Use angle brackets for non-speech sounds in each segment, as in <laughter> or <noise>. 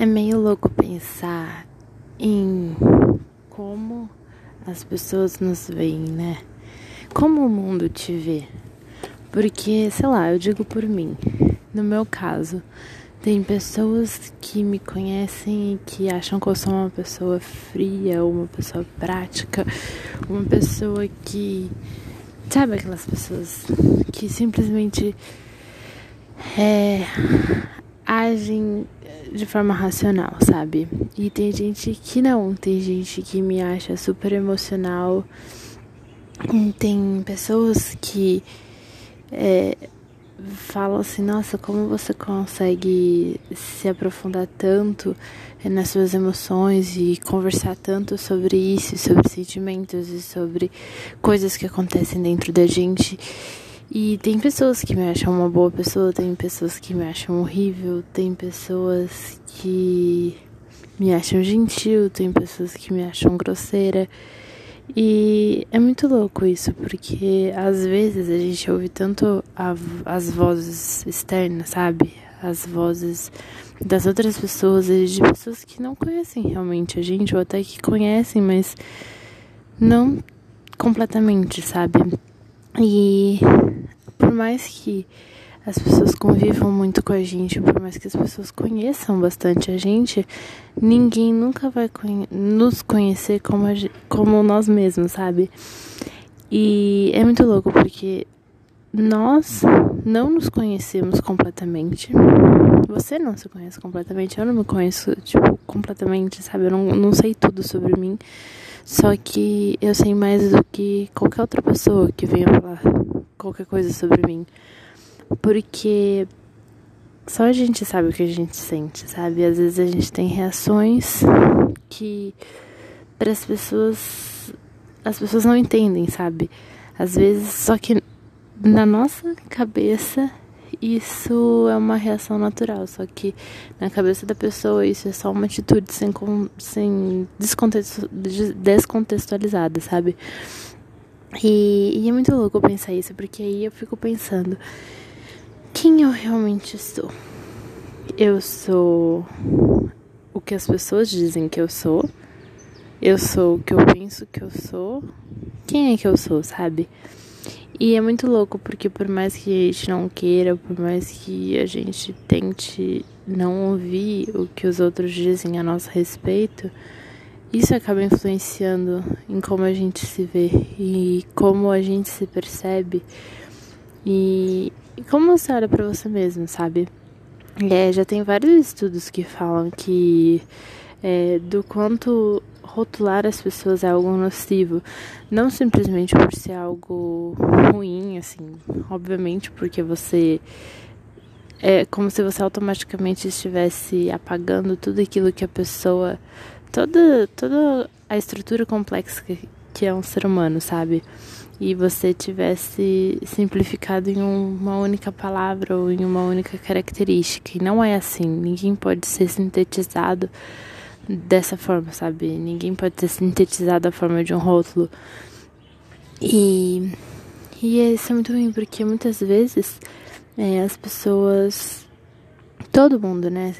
É meio louco pensar em como as pessoas nos veem, né? Como o mundo te vê. Porque, sei lá, eu digo por mim. No meu caso, tem pessoas que me conhecem e que acham que eu sou uma pessoa fria, uma pessoa prática, uma pessoa que. Sabe aquelas pessoas que simplesmente é, agem de forma racional, sabe? E tem gente que não, tem gente que me acha super emocional. Tem pessoas que é, falam assim: nossa, como você consegue se aprofundar tanto nas suas emoções e conversar tanto sobre isso, sobre sentimentos e sobre coisas que acontecem dentro da gente. E tem pessoas que me acham uma boa pessoa, tem pessoas que me acham horrível, tem pessoas que me acham gentil, tem pessoas que me acham grosseira. E é muito louco isso, porque às vezes a gente ouve tanto a, as vozes externas, sabe? As vozes das outras pessoas, de pessoas que não conhecem realmente a gente, ou até que conhecem, mas não completamente, sabe? E por mais que as pessoas convivam muito com a gente, por mais que as pessoas conheçam bastante a gente, ninguém nunca vai conhe nos conhecer como, a, como nós mesmos, sabe? E é muito louco porque nós não nos conhecemos completamente. Você não se conhece completamente, eu não me conheço, tipo, completamente, sabe? Eu não, não sei tudo sobre mim. Só que eu sei mais do que qualquer outra pessoa que venha falar qualquer coisa sobre mim. Porque só a gente sabe o que a gente sente, sabe? Às vezes a gente tem reações que para as pessoas as pessoas não entendem, sabe? Às vezes, só que na nossa cabeça isso é uma reação natural, só que na cabeça da pessoa isso é só uma atitude sem, sem descontextualizada, sabe? E, e é muito louco pensar isso, porque aí eu fico pensando: quem eu realmente sou? Eu sou o que as pessoas dizem que eu sou? Eu sou o que eu penso que eu sou? Quem é que eu sou, sabe? E é muito louco porque por mais que a gente não queira, por mais que a gente tente não ouvir o que os outros dizem a nosso respeito, isso acaba influenciando em como a gente se vê e como a gente se percebe e, como você olha para você mesmo, sabe? É, já tem vários estudos que falam que é, do quanto rotular as pessoas é algo nocivo, não simplesmente por ser algo ruim, assim, obviamente porque você é como se você automaticamente estivesse apagando tudo aquilo que a pessoa toda, toda a estrutura complexa que, que é um ser humano, sabe? E você tivesse simplificado em uma única palavra ou em uma única característica. E não é assim. Ninguém pode ser sintetizado dessa forma, sabe? Ninguém pode ser sintetizado da forma de um rótulo. E, e isso é muito ruim, porque muitas vezes é, as pessoas todo mundo, né?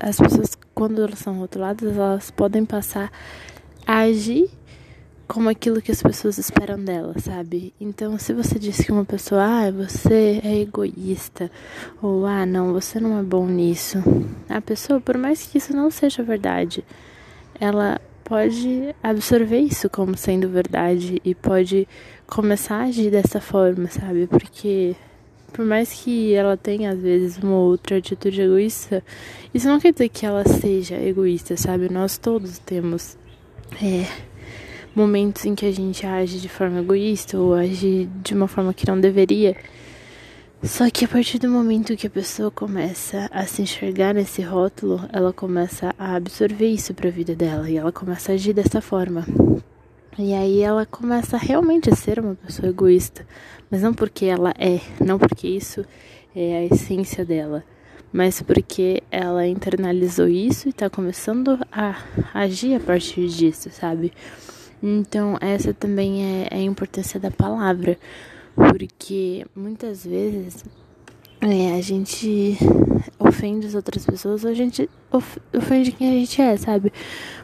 As pessoas, quando elas são rotuladas, elas podem passar a agir como aquilo que as pessoas esperam dela, sabe? Então, se você diz que uma pessoa, ah, você é egoísta, ou ah, não, você não é bom nisso, a pessoa, por mais que isso não seja verdade, ela pode absorver isso como sendo verdade e pode começar a agir dessa forma, sabe? Porque por mais que ela tenha às vezes uma outra atitude egoísta, isso não quer dizer que ela seja egoísta, sabe? Nós todos temos é, momentos em que a gente age de forma egoísta ou age de uma forma que não deveria. Só que a partir do momento que a pessoa começa a se enxergar nesse rótulo, ela começa a absorver isso para a vida dela e ela começa a agir dessa forma. E aí ela começa realmente a ser uma pessoa egoísta, mas não porque ela é, não porque isso é a essência dela, mas porque ela internalizou isso e está começando a agir a partir disso, sabe? Então, essa também é, é a importância da palavra, porque muitas vezes é, a gente ofende as outras pessoas, a gente of ofende quem a gente é, sabe?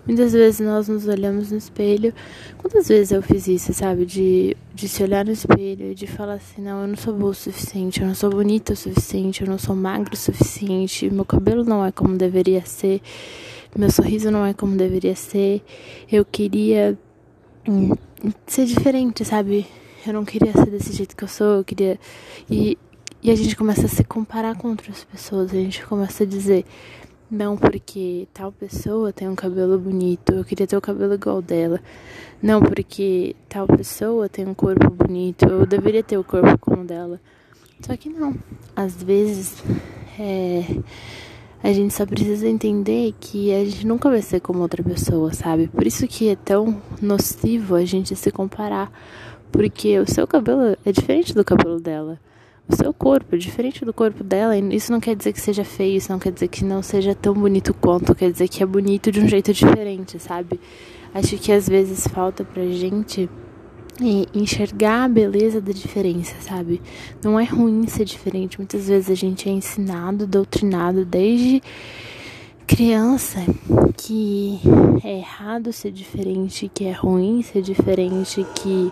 Muitas vezes nós nos olhamos no espelho. Quantas vezes eu fiz isso, sabe? De, de se olhar no espelho e de falar assim: não, eu não sou boa o suficiente, eu não sou bonita o suficiente, eu não sou magro o suficiente, meu cabelo não é como deveria ser, meu sorriso não é como deveria ser, eu queria hum, ser diferente, sabe? Eu não queria ser desse jeito que eu sou, eu queria. E, e a gente começa a se comparar com outras pessoas, a gente começa a dizer: não, porque tal pessoa tem um cabelo bonito, eu queria ter o cabelo igual dela. Não, porque tal pessoa tem um corpo bonito, eu deveria ter o corpo como dela. Só que não. Às vezes, é, a gente só precisa entender que a gente nunca vai ser como outra pessoa, sabe? Por isso que é tão nocivo a gente se comparar. Porque o seu cabelo é diferente do cabelo dela o seu corpo, diferente do corpo dela. Isso não quer dizer que seja feio, isso não quer dizer que não seja tão bonito quanto, quer dizer que é bonito de um jeito diferente, sabe? Acho que às vezes falta pra gente enxergar a beleza da diferença, sabe? Não é ruim ser diferente. Muitas vezes a gente é ensinado, doutrinado desde criança que é errado ser diferente, que é ruim ser diferente, que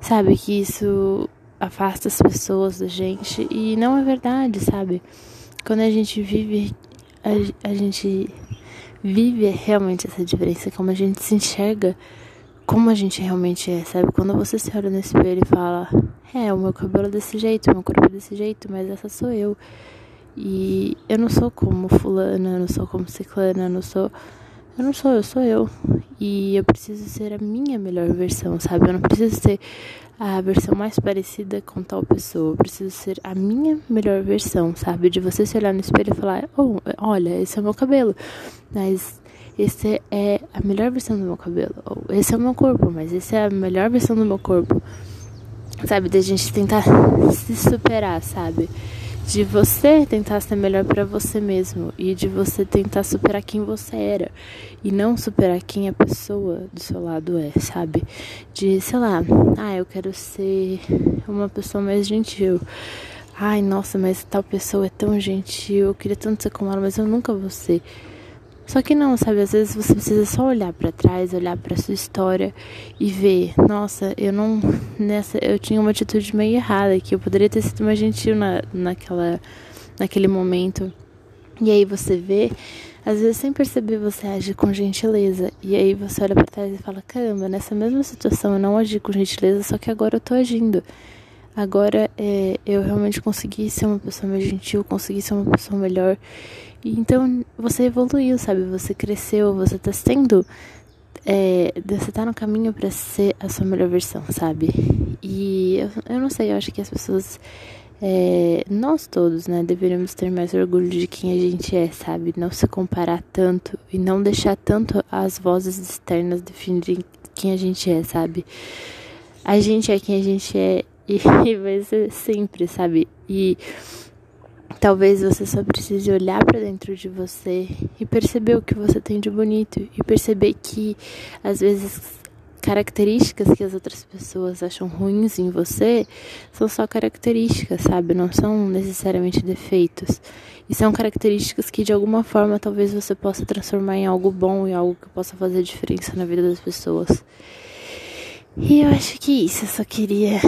sabe que isso afasta as pessoas da gente e não é verdade, sabe? Quando a gente vive, a, a gente vive realmente essa diferença, como a gente se enxerga, como a gente realmente é, sabe? Quando você se olha no espelho e fala, é, o meu cabelo é desse jeito, o meu corpo é desse jeito, mas essa sou eu. E eu não sou como fulana, eu não sou como ciclana, eu não sou. Eu não sou, eu sou eu. E eu preciso ser a minha melhor versão, sabe? Eu não preciso ser a versão mais parecida com tal pessoa. Eu preciso ser a minha melhor versão, sabe? De você se olhar no espelho e falar: oh, olha, esse é o meu cabelo, mas esse é a melhor versão do meu cabelo. Ou esse é o meu corpo, mas esse é a melhor versão do meu corpo. Sabe? Da gente tentar se superar, sabe? De você tentar ser melhor para você mesmo e de você tentar superar quem você era e não superar quem a pessoa do seu lado é, sabe? De, sei lá, ah, eu quero ser uma pessoa mais gentil. Ai, nossa, mas tal pessoa é tão gentil, eu queria tanto ser como ela, mas eu nunca vou ser. Só que não, sabe? Às vezes você precisa só olhar para trás, olhar para sua história e ver, nossa, eu não nessa eu tinha uma atitude meio errada que eu poderia ter sido mais gentil na, naquela naquele momento. E aí você vê, às vezes sem perceber você age com gentileza e aí você olha para trás e fala: "Caramba, nessa mesma situação eu não agi com gentileza, só que agora eu tô agindo". Agora é, eu realmente consegui ser uma pessoa mais gentil, consegui ser uma pessoa melhor. E então você evoluiu, sabe? Você cresceu, você tá sendo. É, você tá no caminho para ser a sua melhor versão, sabe? E eu, eu não sei, eu acho que as pessoas. É, nós todos, né, deveríamos ter mais orgulho de quem a gente é, sabe? Não se comparar tanto e não deixar tanto as vozes externas definirem quem a gente é, sabe? A gente é quem a gente é e <laughs> vai ser sempre, sabe? E talvez você só precise olhar para dentro de você e perceber o que você tem de bonito e perceber que às vezes características que as outras pessoas acham ruins em você são só características, sabe? Não são necessariamente defeitos. E são características que de alguma forma talvez você possa transformar em algo bom e algo que possa fazer diferença na vida das pessoas. E eu acho que isso, eu só queria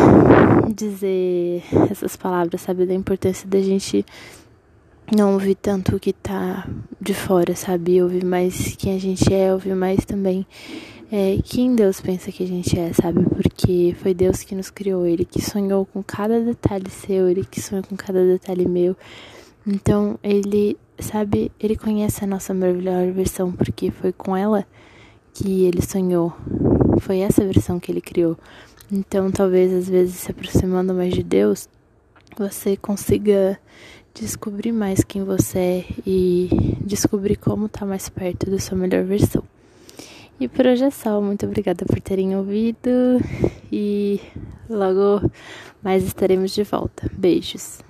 dizer essas palavras, sabe, da importância da gente não ouvir tanto o que tá de fora, sabe? Ouvir mais quem a gente é, ouvir mais também é, quem Deus pensa que a gente é, sabe? Porque foi Deus que nos criou, Ele que sonhou com cada detalhe seu, Ele que sonhou com cada detalhe meu. Então, Ele, sabe, Ele conhece a nossa melhor versão, porque foi com ela que Ele sonhou foi essa versão que ele criou. Então, talvez às vezes se aproximando mais de Deus, você consiga descobrir mais quem você é e descobrir como estar tá mais perto da sua melhor versão. E por hoje é só. Muito obrigada por terem ouvido e logo mais estaremos de volta. Beijos.